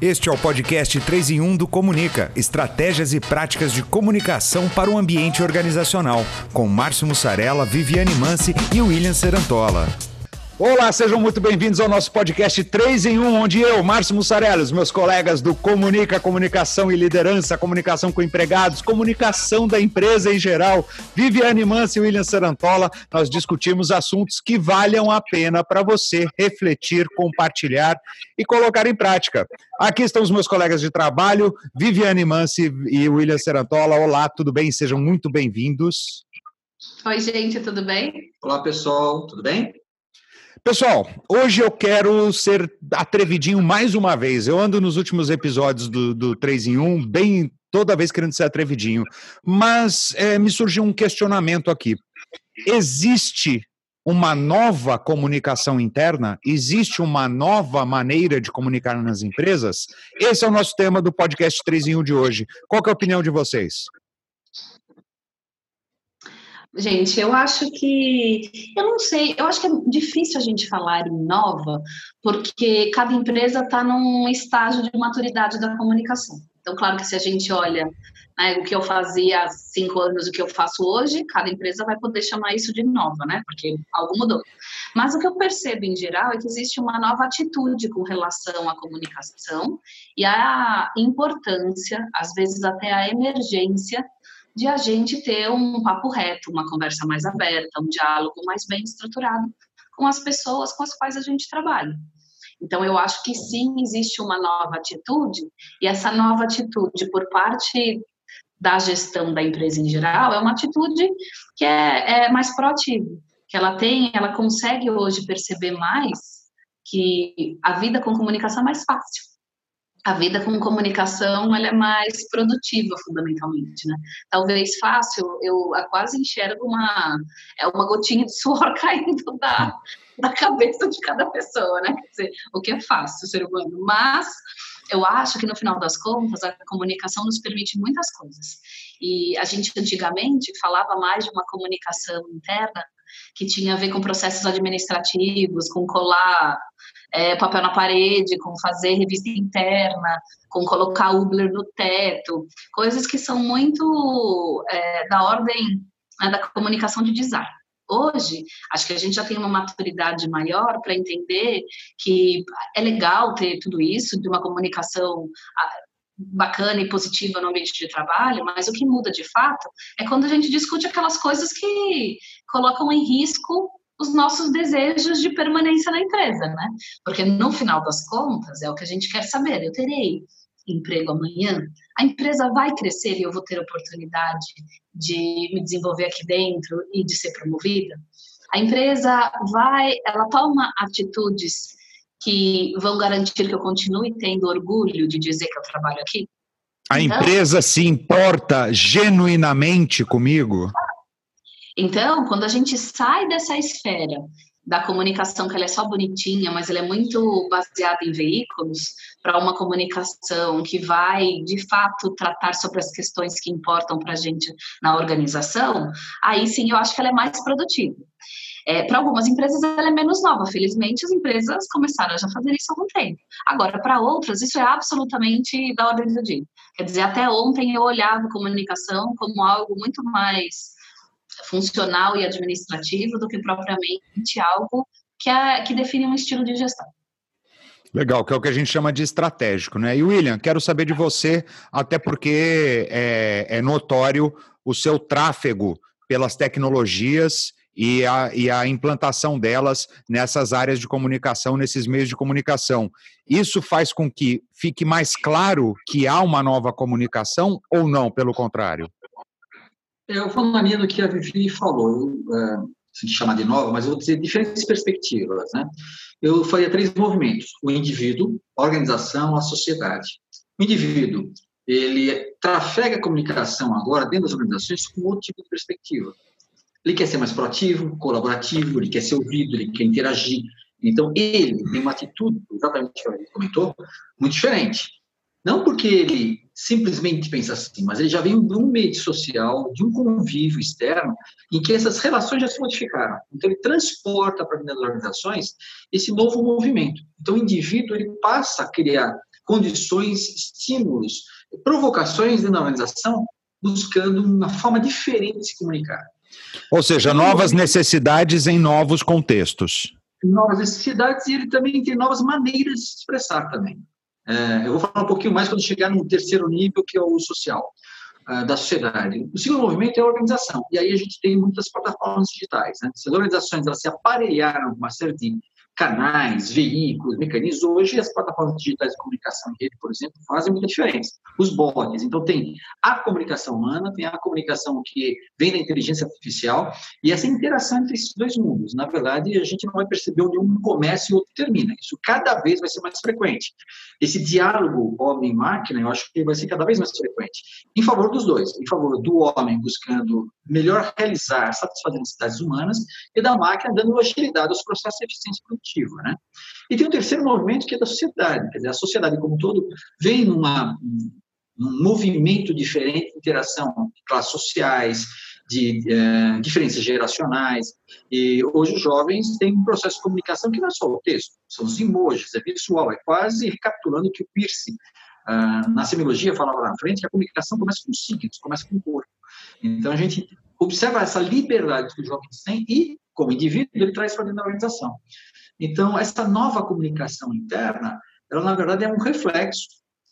Este é o podcast 3 em 1 do Comunica, estratégias e práticas de comunicação para o ambiente organizacional, com Márcio Mussarela, Viviane Mansi e William Serantola. Olá, sejam muito bem-vindos ao nosso podcast 3 em 1, onde eu, Márcio Mussarela, os meus colegas do Comunica, Comunicação e Liderança, Comunicação com Empregados, Comunicação da empresa em geral, Viviane Mansi e William Sarantola, nós discutimos assuntos que valham a pena para você refletir, compartilhar e colocar em prática. Aqui estão os meus colegas de trabalho, Viviane Mansi e William Sarantola. Olá, tudo bem? Sejam muito bem-vindos. Oi, gente, tudo bem? Olá, pessoal, tudo bem? Pessoal, hoje eu quero ser atrevidinho mais uma vez. Eu ando nos últimos episódios do, do 3 em 1, bem toda vez querendo ser atrevidinho. Mas é, me surgiu um questionamento aqui. Existe uma nova comunicação interna? Existe uma nova maneira de comunicar nas empresas? Esse é o nosso tema do podcast 3 em 1 de hoje. Qual é a opinião de vocês? Gente, eu acho que. Eu não sei, eu acho que é difícil a gente falar em nova, porque cada empresa está num estágio de maturidade da comunicação. Então, claro que se a gente olha né, o que eu fazia há cinco anos, o que eu faço hoje, cada empresa vai poder chamar isso de nova, né? Porque algo mudou. Mas o que eu percebo em geral é que existe uma nova atitude com relação à comunicação e a importância, às vezes até a emergência de a gente ter um papo reto, uma conversa mais aberta, um diálogo mais bem estruturado com as pessoas com as quais a gente trabalha. Então, eu acho que sim, existe uma nova atitude, e essa nova atitude por parte da gestão da empresa em geral é uma atitude que é, é mais proativa, que ela tem, ela consegue hoje perceber mais que a vida com comunicação é mais fácil a vida com comunicação ela é mais produtiva fundamentalmente, né? Talvez fácil, eu quase enxergo uma é uma gotinha de suor caindo da, da cabeça de cada pessoa, né? Quer dizer, o que é fácil ser humano, mas eu acho que no final das contas a comunicação nos permite muitas coisas. E a gente antigamente falava mais de uma comunicação interna que tinha a ver com processos administrativos, com colar é, papel na parede, com fazer revista interna, com colocar Ubler no teto, coisas que são muito é, da ordem né, da comunicação de design. Hoje, acho que a gente já tem uma maturidade maior para entender que é legal ter tudo isso, de uma comunicação bacana e positiva no ambiente de trabalho, mas o que muda de fato é quando a gente discute aquelas coisas que colocam em risco os nossos desejos de permanência na empresa, né? Porque no final das contas é o que a gente quer saber. Eu terei emprego amanhã, a empresa vai crescer e eu vou ter oportunidade de me desenvolver aqui dentro e de ser promovida. A empresa vai, ela toma atitudes que vão garantir que eu continue tendo orgulho de dizer que eu trabalho aqui. A então, empresa se importa genuinamente comigo? Então, quando a gente sai dessa esfera da comunicação, que ela é só bonitinha, mas ela é muito baseada em veículos, para uma comunicação que vai, de fato, tratar sobre as questões que importam para a gente na organização, aí sim eu acho que ela é mais produtiva. É, para algumas empresas ela é menos nova, felizmente as empresas começaram a já fazer isso há algum tempo. Agora, para outras, isso é absolutamente da ordem do dia. Quer dizer, até ontem eu olhava comunicação como algo muito mais funcional e administrativo do que propriamente algo que, é, que define um estilo de gestão. Legal, que é o que a gente chama de estratégico, né? E William, quero saber de você, até porque é, é notório o seu tráfego pelas tecnologias e a, e a implantação delas nessas áreas de comunicação, nesses meios de comunicação. Isso faz com que fique mais claro que há uma nova comunicação ou não, pelo contrário? Eu vou na linha do que a Vivi falou, é, se chamar de nova, mas eu vou dizer diferentes perspectivas. Né? Eu faria três movimentos: o indivíduo, a organização, a sociedade. O indivíduo, ele trafega a comunicação agora dentro das organizações com outro tipo de perspectiva. Ele quer ser mais proativo, colaborativo, ele quer ser ouvido, ele quer interagir. Então, ele tem uma atitude, exatamente o que ele comentou, muito diferente. Não porque ele simplesmente pensa assim, mas ele já vem de um meio social, de um convívio externo, em que essas relações já se modificaram. Então, ele transporta para dentro das organizações esse novo movimento. Então, o indivíduo ele passa a criar condições, estímulos, provocações dentro da organização, buscando uma forma diferente de se comunicar. Ou seja, novas necessidades em novos contextos. Novas necessidades e ele também tem novas maneiras de se expressar também. É, eu vou falar um pouquinho mais quando chegar no terceiro nível, que é o social, uh, da sociedade. O segundo movimento é a organização. E aí a gente tem muitas plataformas digitais. Né? Essas organizações elas se aparelharam com uma série de canais, veículos, mecanismos. Hoje, as plataformas digitais de comunicação em rede, por exemplo, fazem muita diferença. Os bots. Então, tem a comunicação humana, tem a comunicação que vem da inteligência artificial e essa interação entre esses dois mundos. Na verdade, a gente não vai perceber onde um começa e o outro termina. Isso cada vez vai ser mais frequente. Esse diálogo homem-máquina, eu acho que vai ser cada vez mais frequente. Em favor dos dois. Em favor do homem buscando melhor realizar, satisfazer necessidades humanas e da máquina dando agilidade aos processos de eficiência né? E tem um terceiro movimento que é da sociedade, quer dizer, a sociedade como um todo vem numa, num movimento diferente de interação de classes sociais, de é, diferenças geracionais. E hoje os jovens têm um processo de comunicação que não é só o texto, são os emojis, é visual, é quase recapitulando que o Pierce, uh, na semiologia, falava lá na frente, que a comunicação começa com signos, começa com o corpo. Então a gente observa essa liberdade que os jovens têm e, como indivíduo, ele traz para dentro da organização. Então, essa nova comunicação interna, ela na verdade é um reflexo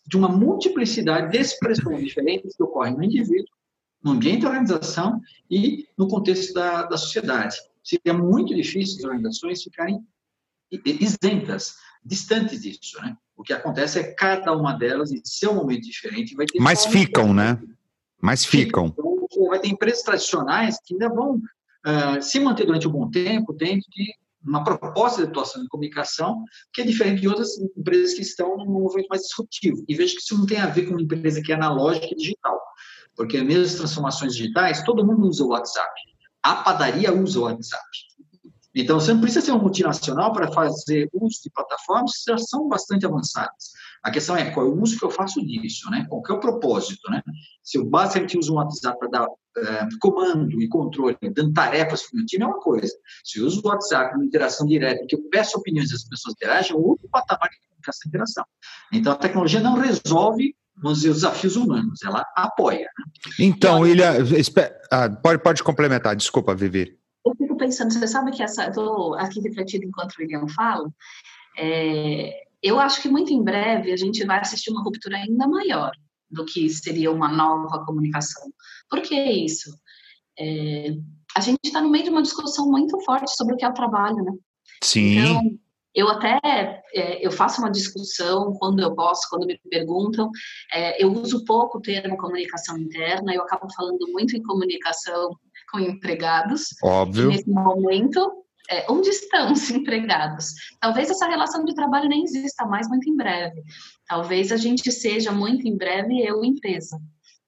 de uma multiplicidade de expressões diferentes que ocorrem no indivíduo, no ambiente da organização e no contexto da, da sociedade. Seria muito difícil as organizações ficarem isentas, distantes disso, né? O que acontece é que cada uma delas, em seu momento diferente, vai ter... Mas ficam, né? Mas ficam. Então, vai ter empresas tradicionais que ainda vão uh, se manter durante um bom tempo dentro de uma proposta de atuação de comunicação que é diferente de outras empresas que estão num movimento mais disruptivo. E vejo que isso não tem a ver com uma empresa que é analógica e digital, porque mesmo as transformações digitais, todo mundo usa o WhatsApp. A padaria usa o WhatsApp. Então, você não precisa ser um multinacional para fazer uso de plataformas que já são bastante avançadas. A questão é qual é o uso que eu faço disso, né? Qual é o propósito, né? Se eu basicamente uso um WhatsApp para dar é, comando e controle, dando tarefas para o meu time, é uma coisa. Se eu uso o WhatsApp uma interação direta, que eu peço opiniões e as pessoas interagem, é outro patamar de essa interação. Então, a tecnologia não resolve vamos dizer, os desafios humanos, ela apoia. Né? Então, William, ah, pode, pode complementar, desculpa, Vivi eu fico pensando, você sabe que essa, eu estou aqui refletindo enquanto o William fala, é, eu acho que muito em breve a gente vai assistir uma ruptura ainda maior do que seria uma nova comunicação. Por que isso? É, a gente está no meio de uma discussão muito forte sobre o que é o trabalho, né? Sim. Então, eu até é, eu faço uma discussão quando eu posso, quando me perguntam. É, eu uso pouco o termo comunicação interna, eu acabo falando muito em comunicação com empregados. Óbvio. nesse momento, é, onde estão os empregados? Talvez essa relação de trabalho nem exista mais muito em breve. Talvez a gente seja muito em breve eu empresa,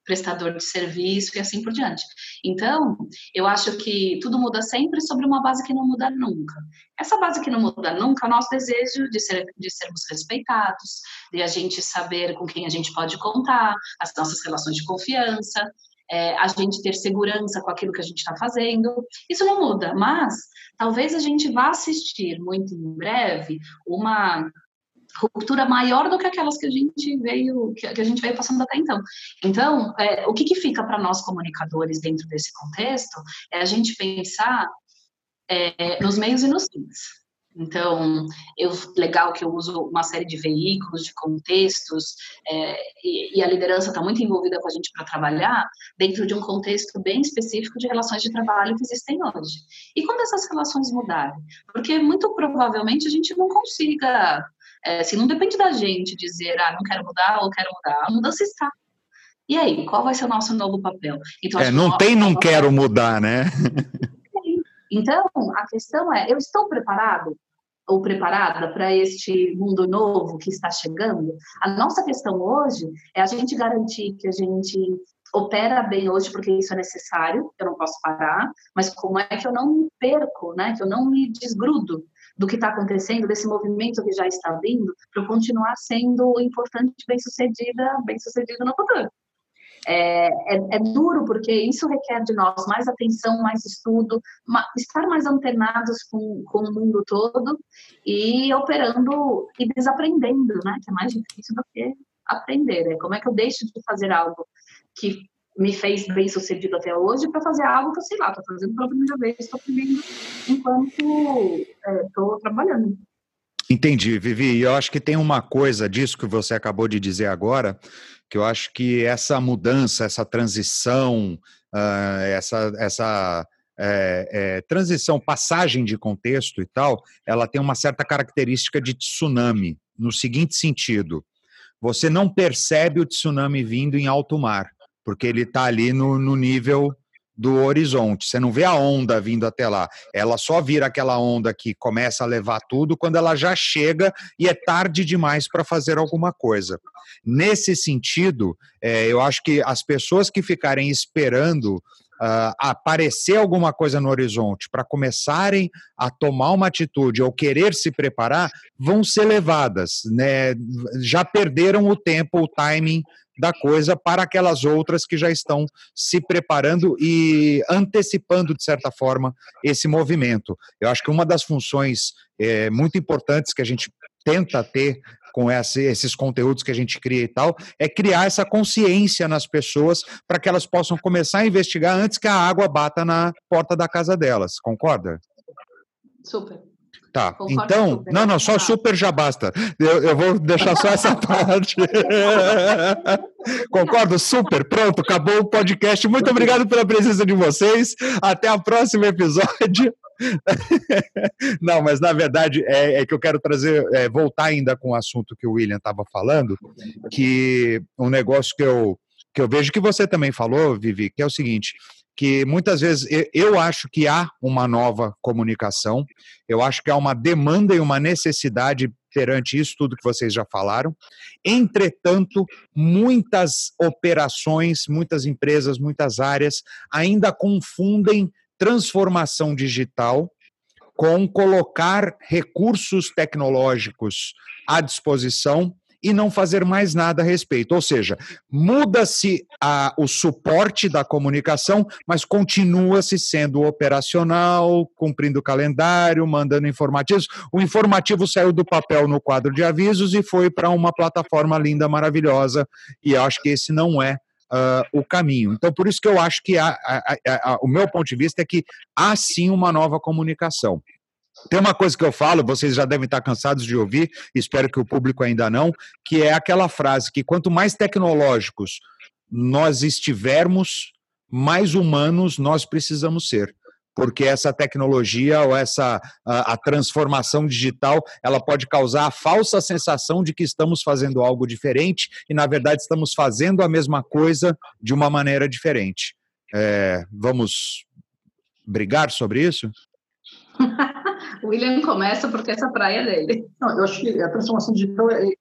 prestador de serviço e assim por diante. Então, eu acho que tudo muda sempre sobre uma base que não muda nunca. Essa base que não muda nunca é o nosso desejo de, ser, de sermos respeitados, de a gente saber com quem a gente pode contar, as nossas relações de confiança, é, a gente ter segurança com aquilo que a gente está fazendo. Isso não muda, mas talvez a gente vá assistir muito em breve uma ruptura maior do que aquelas que a gente veio que a gente veio passando até então. Então, é, o que, que fica para nós comunicadores dentro desse contexto é a gente pensar é, nos meios e nos fins. Então, eu, legal que eu uso uma série de veículos, de contextos, é, e, e, a liderança está muito envolvida com a gente para trabalhar dentro de um contexto bem específico de relações de trabalho que existem hoje. E quando essas relações mudarem? Porque muito provavelmente a gente não consiga, é, se não depende da gente dizer, ah, não quero mudar ou quero mudar, a mudança está. E aí, qual vai ser o nosso novo papel? Então, é, não tem não quero mudar, né? Então, a questão é, eu estou preparado ou preparada para este mundo novo que está chegando, a nossa questão hoje é a gente garantir que a gente opera bem hoje porque isso é necessário, eu não posso parar, mas como é que eu não me perco, né? Que eu não me desgrudo do que está acontecendo, desse movimento que já está vindo, para eu continuar sendo importante, bem sucedida, bem sucedida no futuro. É, é, é, duro porque isso requer de nós mais atenção, mais estudo, estar mais antenados com, com o mundo todo e operando e desaprendendo, né? Que é mais difícil do que aprender. Né? Como é que eu deixo de fazer algo que me fez bem sucedido até hoje para fazer algo que eu sei lá, estou fazendo pela primeira vez, estou aprendendo enquanto estou é, trabalhando. Entendi, Vivi. Eu acho que tem uma coisa disso que você acabou de dizer agora, que eu acho que essa mudança, essa transição, uh, essa, essa é, é, transição, passagem de contexto e tal, ela tem uma certa característica de tsunami, no seguinte sentido: você não percebe o tsunami vindo em alto mar, porque ele está ali no, no nível do horizonte. Você não vê a onda vindo até lá. Ela só vira aquela onda que começa a levar tudo quando ela já chega e é tarde demais para fazer alguma coisa. Nesse sentido, é, eu acho que as pessoas que ficarem esperando Uh, aparecer alguma coisa no horizonte para começarem a tomar uma atitude ou querer se preparar, vão ser levadas. Né? Já perderam o tempo, o timing da coisa para aquelas outras que já estão se preparando e antecipando, de certa forma, esse movimento. Eu acho que uma das funções é, muito importantes que a gente tenta ter com esse, esses conteúdos que a gente cria e tal, é criar essa consciência nas pessoas para que elas possam começar a investigar antes que a água bata na porta da casa delas. Concorda? Super. Tá, Concordo então, não, não, só super já basta. Eu, eu vou deixar só essa parte. Concordo, super, pronto, acabou o podcast. Muito obrigado pela presença de vocês. Até o próximo episódio. Não, mas na verdade é, é que eu quero trazer, é, voltar ainda com o assunto que o William estava falando, que um negócio que eu, que eu vejo que você também falou, Vivi, que é o seguinte: que muitas vezes eu acho que há uma nova comunicação, eu acho que há uma demanda e uma necessidade perante isso tudo que vocês já falaram. Entretanto, muitas operações, muitas empresas, muitas áreas ainda confundem transformação digital com colocar recursos tecnológicos à disposição e não fazer mais nada a respeito. Ou seja, muda-se o suporte da comunicação, mas continua-se sendo operacional, cumprindo o calendário, mandando informativos. O informativo saiu do papel no quadro de avisos e foi para uma plataforma linda, maravilhosa, e acho que esse não é Uh, o caminho. Então, por isso que eu acho que há, o meu ponto de vista é que há sim uma nova comunicação. Tem uma coisa que eu falo, vocês já devem estar cansados de ouvir, espero que o público ainda não, que é aquela frase que quanto mais tecnológicos nós estivermos, mais humanos nós precisamos ser porque essa tecnologia ou essa a, a, transformação digital ela pode causar a falsa sensação de que estamos fazendo algo diferente e na verdade estamos fazendo a mesma coisa de uma maneira diferente. É, vamos brigar sobre isso? o William começa porque essa praia é dele. Não, eu acho que a transformação digital é,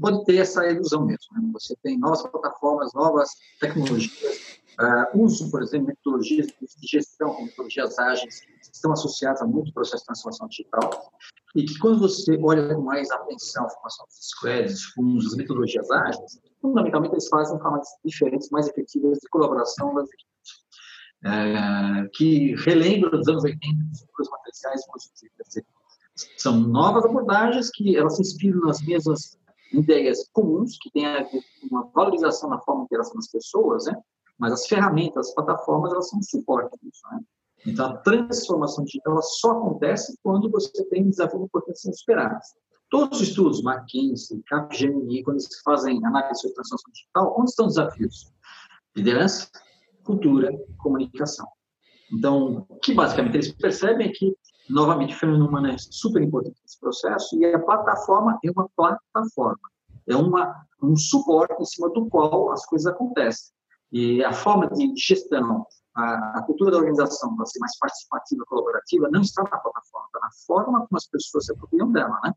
pode ter essa ilusão mesmo. Né? Você tem novas plataformas, novas tecnologias Uh, uso, por exemplo, metodologias de gestão, metodologias ágeis, que estão associadas a muito processo de transformação digital, e que quando você olha com mais atenção a formação dos squads, com as metodologias ágeis, fundamentalmente eles fazem formas diferentes, mais efetivas de colaboração das equipes. É, que relembram dos anos 80, dos matriciais São novas abordagens que elas se inspiram nas mesmas ideias comuns, que têm a ver com uma valorização na forma de interação das pessoas, né? mas as ferramentas, as plataformas, elas são um suporte disso. Né? Então, a transformação digital só acontece quando você tem desafios importantes sendo superados. Todos os estudos, McKinsey, Capgemini, quando eles fazem análise sobre transformação digital, onde estão os desafios? Liderança, cultura, comunicação. Então, o que basicamente eles percebem é que, novamente, o fenômeno é super importante nesse processo e a plataforma é uma plataforma, é uma, um suporte em cima do qual as coisas acontecem. E a forma de gestão, a, a cultura da organização para ser mais participativa, colaborativa, não está na plataforma, está na forma como as pessoas se apropriam dela, né?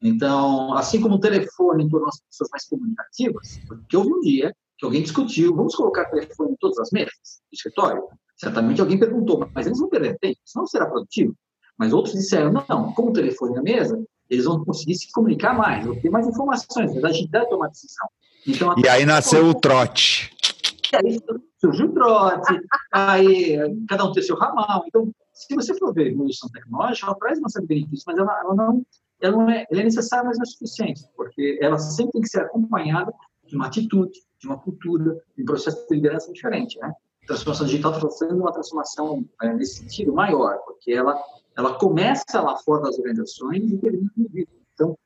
Então, assim como o telefone tornou as pessoas mais comunicativas, porque houve um dia que alguém discutiu, vamos colocar telefone em todas as mesas do escritório? Certamente alguém perguntou, mas eles vão perder tempo, isso não será produtivo. Mas outros disseram, não, como o telefone na mesa, eles vão conseguir se comunicar mais, vão ter mais informações, a agilidade de tomar decisão. Então, e aí nasceu o trote. que aí surge o trote, aí cada um tem seu ramal. Então, se você for ver evolução tecnológica, ela traz uma série de benefícios, mas ela, ela não, ela não é, ela é necessária, mas não é suficiente, porque ela sempre tem que ser acompanhada de uma atitude, de uma cultura, de um processo de liderança diferente, né? A transformação digital está sendo uma transformação é, nesse sentido maior, porque ela ela começa lá fora das organizações e termina no indivíduo. Então,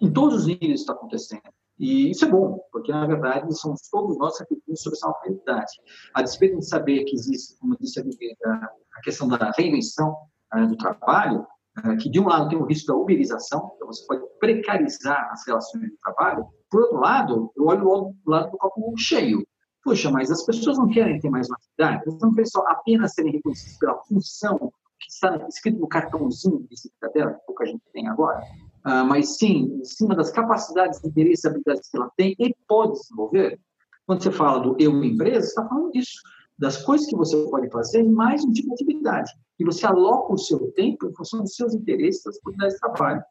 em todos os níveis está acontecendo. E isso é bom, porque, na verdade, somos todos nós refletimos sobre essa realidade. A despeito de saber que existe, como disse a, questão da reinvenção uh, do trabalho, uh, que, de um lado, tem o risco da uberização, então você pode precarizar as relações de trabalho. Por outro lado, eu olho o lado do copo cheio. Puxa, mas as pessoas não querem ter mais uma atividade, elas não querem só apenas serem reconhecidas pela função que está escrito no cartãozinho de visita dela, que pouca gente tem agora, uh, mas sim em cima das capacidades, interesses habilidades que ela tem e pode desenvolver. Quando você fala do eu empresa, você está falando disso, das coisas que você pode fazer mais um tipo de atividade. E você aloca o seu tempo em função dos seus interesses, das oportunidades de trabalho.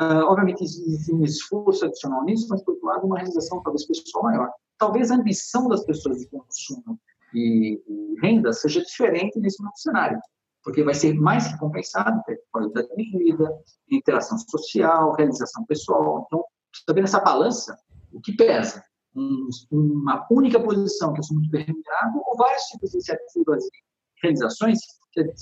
Uh, obviamente, existe um esforço adicional nisso, mas, por outro lado, uma realização talvez pessoal maior. Talvez a ambição das pessoas de consumo e renda seja diferente nesse novo cenário porque vai ser mais recompensado ter qualidade de vida, interação social, realização pessoal. Então, está vendo essa balança? O que pesa? Um, uma única posição que eu sou muito bem remunerado ou vários tipos de iniciativas e realizações que,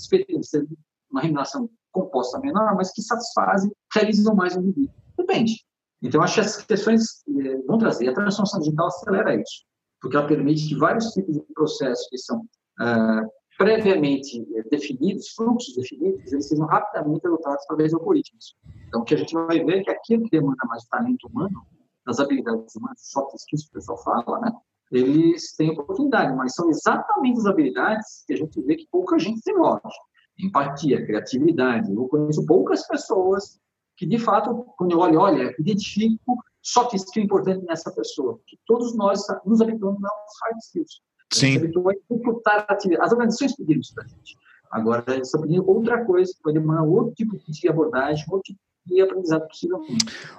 ser uma remuneração composta menor, mas que satisfazem, realizam mais o indivíduo. Depende. Então, acho que essas questões eh, vão trazer. A transformação digital acelera isso, porque ela permite que vários tipos de processos que são ah, previamente eh, definidos, fluxos definidos, eles sejam rapidamente adotados através de algoritmos. Então, o que a gente vai ver é que aquilo que demanda mais talento humano, das habilidades humanas, skills que o pessoal fala, né? Eles têm oportunidade, mas são exatamente as habilidades que a gente vê que pouca gente desenvolve. Empatia, criatividade. Eu conheço poucas pessoas que, de fato, quando eu olho, olha, identifico soft skill importante nessa pessoa. Que todos nós nos habituamos aos hard skills. Sim. As organizações pediram isso para a gente. Agora, eles estão pedindo outra coisa, que vai demorar outro tipo de abordagem, outro tipo de aprendizado.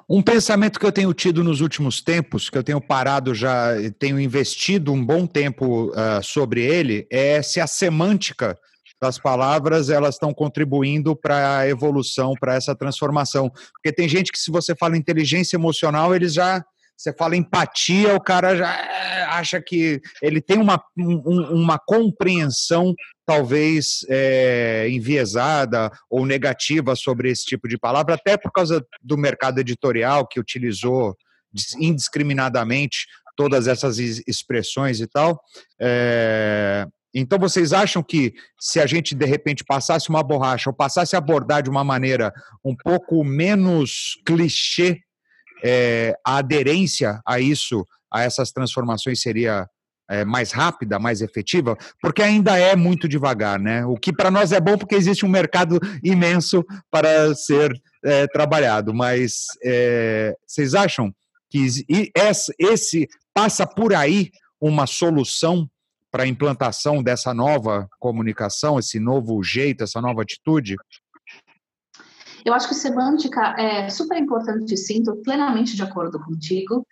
Um pensamento que eu tenho tido nos últimos tempos, que eu tenho parado já, tenho investido um bom tempo uh, sobre ele, é se a semântica das palavras elas estão contribuindo para a evolução, para essa transformação. Porque tem gente que, se você fala inteligência emocional, eles já você fala empatia, o cara já eh, acha que ele tem uma, um, uma compreensão talvez é, enviesada ou negativa sobre esse tipo de palavra, até por causa do mercado editorial que utilizou indiscriminadamente todas essas expressões e tal. É, então, vocês acham que se a gente, de repente, passasse uma borracha ou passasse a abordar de uma maneira um pouco menos clichê é, a aderência a isso, a essas transformações seria é, mais rápida, mais efetiva, porque ainda é muito devagar, né? O que para nós é bom porque existe um mercado imenso para ser é, trabalhado, mas é, vocês acham que esse, passa por aí uma solução para a implantação dessa nova comunicação, esse novo jeito, essa nova atitude? Eu acho que semântica é super importante, sim, estou plenamente de acordo contigo.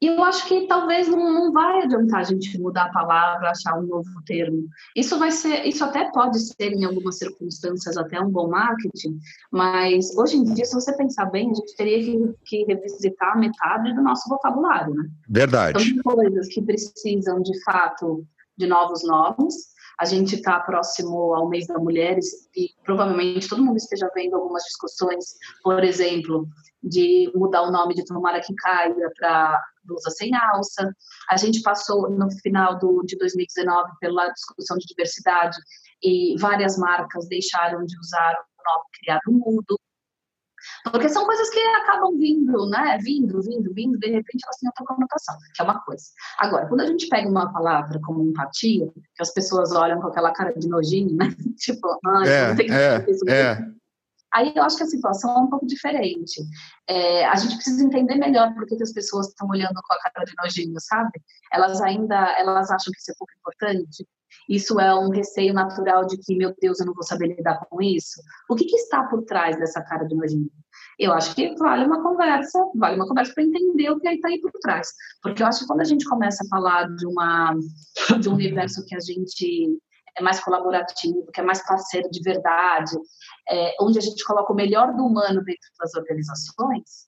E eu acho que talvez não, não vai adiantar a gente mudar a palavra, achar um novo termo. Isso vai ser, isso até pode ser em algumas circunstâncias até um bom marketing, mas hoje em dia, se você pensar bem, a gente teria que, que revisitar metade do nosso vocabulário, né? Verdade. São coisas que precisam de fato de novos nomes a gente está próximo ao mês da mulher e provavelmente todo mundo esteja vendo algumas discussões, por exemplo, de mudar o nome de Tomara que Caia para blusa sem alça. A gente passou no final do, de 2019 pela discussão de diversidade e várias marcas deixaram de usar o nome criado mudo. Porque são coisas que acabam vindo, né? Vindo, vindo, vindo, de repente elas têm outra conotação, que é uma coisa. Agora, quando a gente pega uma palavra como empatia, que as pessoas olham com aquela cara de nojinho, né? tipo, ah, é, não tem que é, isso é. Aí eu acho que a situação é um pouco diferente. É, a gente precisa entender melhor por que, que as pessoas estão olhando com a cara de nojinho, sabe? Elas ainda, elas acham que isso é pouco importante. Isso é um receio natural de que, meu Deus, eu não vou saber lidar com isso? O que, que está por trás dessa cara de nojinho? Eu acho que vale uma conversa, vale uma conversa para entender o que está aí por trás. Porque eu acho que quando a gente começa a falar de, uma, de um universo que a gente é mais colaborativo, que é mais parceiro de verdade, é, onde a gente coloca o melhor do humano dentro das organizações,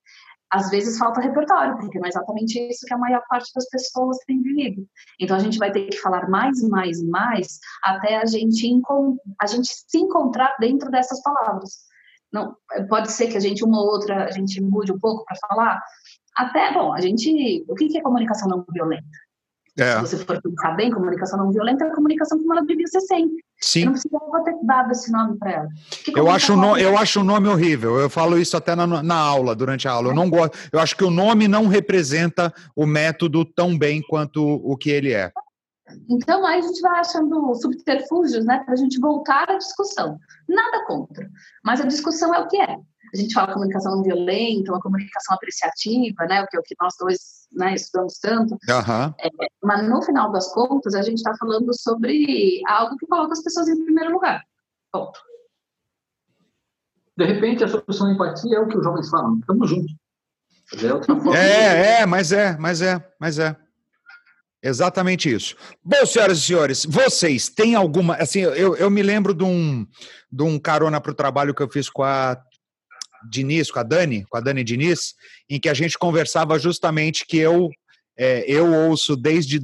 às vezes falta repertório, porque não é exatamente isso que a maior parte das pessoas tem vivido. Então a gente vai ter que falar mais, mais, mais, até a gente, a gente se encontrar dentro dessas palavras. Não, pode ser que a gente, uma ou outra, a gente mude um pouco para falar. Até, bom, a gente. O que é comunicação não violenta? É. Se você for pensar bem, comunicação não violenta é a comunicação como ela devia ser sempre. Sim. Eu não precisava ter dado esse nome para ela. Eu acho, no, eu acho o nome horrível. Eu falo isso até na, na aula, durante a aula. Eu não gosto. Eu acho que o nome não representa o método tão bem quanto o que ele é. Então, aí a gente vai achando subterfúgios, né, para a gente voltar à discussão. Nada contra, mas a discussão é o que é a gente fala comunicação não violenta, uma comunicação apreciativa, né, o que, o que nós dois né, estudamos tanto. Uhum. É, mas no final das contas, a gente está falando sobre algo que coloca as pessoas em primeiro lugar. Ponto. De repente, a solução de empatia é o que os jovens falam, estamos juntos. É, é, é, mas é, mas é, mas é. Exatamente isso. Bom, senhoras e senhores, vocês têm alguma. Assim, eu, eu me lembro de um, de um carona para o trabalho que eu fiz com a Diniz, com a Dani, com a Dani Diniz, em que a gente conversava justamente que eu, é, eu ouço desde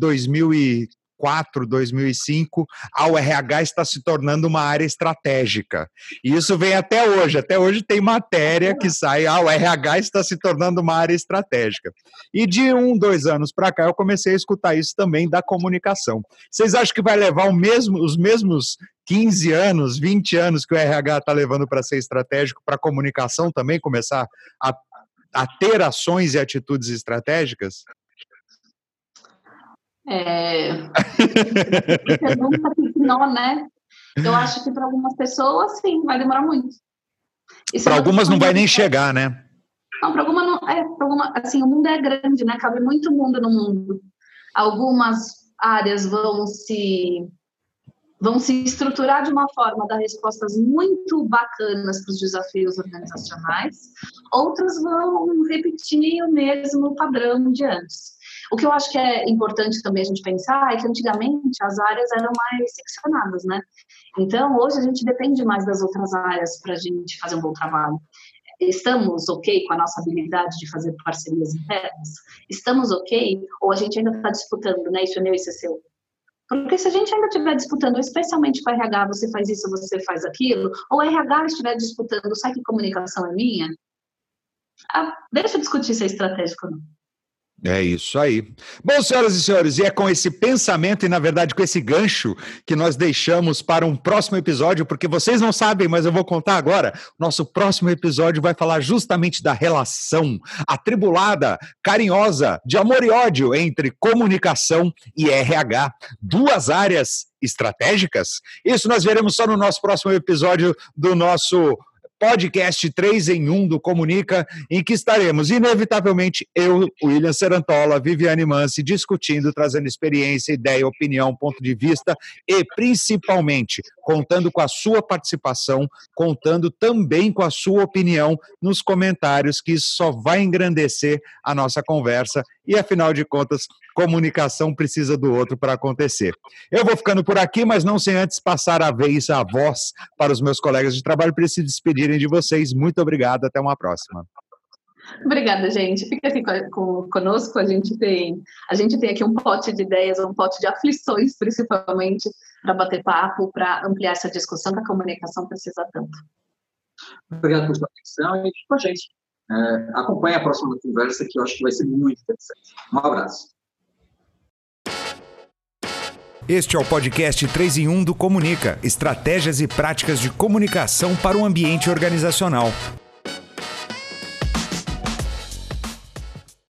2004, 2005, a URH está se tornando uma área estratégica. E isso vem até hoje. Até hoje tem matéria que sai, a URH está se tornando uma área estratégica. E de um, dois anos para cá, eu comecei a escutar isso também da comunicação. Vocês acham que vai levar mesmo, os mesmos 15 anos, 20 anos que o RH está levando para ser estratégico para a comunicação também começar a, a ter ações e atitudes estratégicas? É... não, né? Eu acho que para algumas pessoas, sim, vai demorar muito. Para algumas não vai nem chegar, né? Não, para alguma não. É, alguma, assim, o mundo é grande, né? Cabe muito mundo no mundo. Algumas áreas vão se vão se estruturar de uma forma dar respostas muito bacanas para os desafios organizacionais, outras vão repetir o mesmo padrão de antes. O que eu acho que é importante também a gente pensar é que antigamente as áreas eram mais seccionadas, né? Então, hoje a gente depende mais das outras áreas para a gente fazer um bom trabalho. Estamos ok com a nossa habilidade de fazer parcerias internas? Estamos ok? Ou a gente ainda está disputando, né? Isso é meu, isso é seu. Porque se a gente ainda estiver disputando, especialmente com RH, você faz isso, você faz aquilo, ou RH estiver disputando, sabe que comunicação é minha? Ah, deixa eu discutir se é estratégico ou não. É isso aí. Bom, senhoras e senhores, e é com esse pensamento e, na verdade, com esse gancho que nós deixamos para um próximo episódio, porque vocês não sabem, mas eu vou contar agora. Nosso próximo episódio vai falar justamente da relação atribulada, carinhosa, de amor e ódio entre comunicação e RH. Duas áreas estratégicas. Isso nós veremos só no nosso próximo episódio do nosso podcast 3 em 1 do Comunica, em que estaremos, inevitavelmente, eu, William Serantola, Viviane Mansi, discutindo, trazendo experiência, ideia, opinião, ponto de vista e, principalmente, contando com a sua participação, contando também com a sua opinião nos comentários, que isso só vai engrandecer a nossa conversa e, afinal de contas, comunicação precisa do outro para acontecer. Eu vou ficando por aqui, mas não sem antes passar a vez, a voz para os meus colegas de trabalho para se despedirem de vocês. Muito obrigado, até uma próxima. Obrigada, gente. Fica aqui com, conosco. A gente tem a gente tem aqui um pote de ideias, um pote de aflições, principalmente, para bater papo, para ampliar essa discussão que a comunicação precisa tanto. Obrigado por sua atenção e com a gente. É, acompanhe a próxima conversa, que eu acho que vai ser muito interessante. Um abraço. Este é o podcast 3 em 1 do Comunica, estratégias e práticas de comunicação para o ambiente organizacional.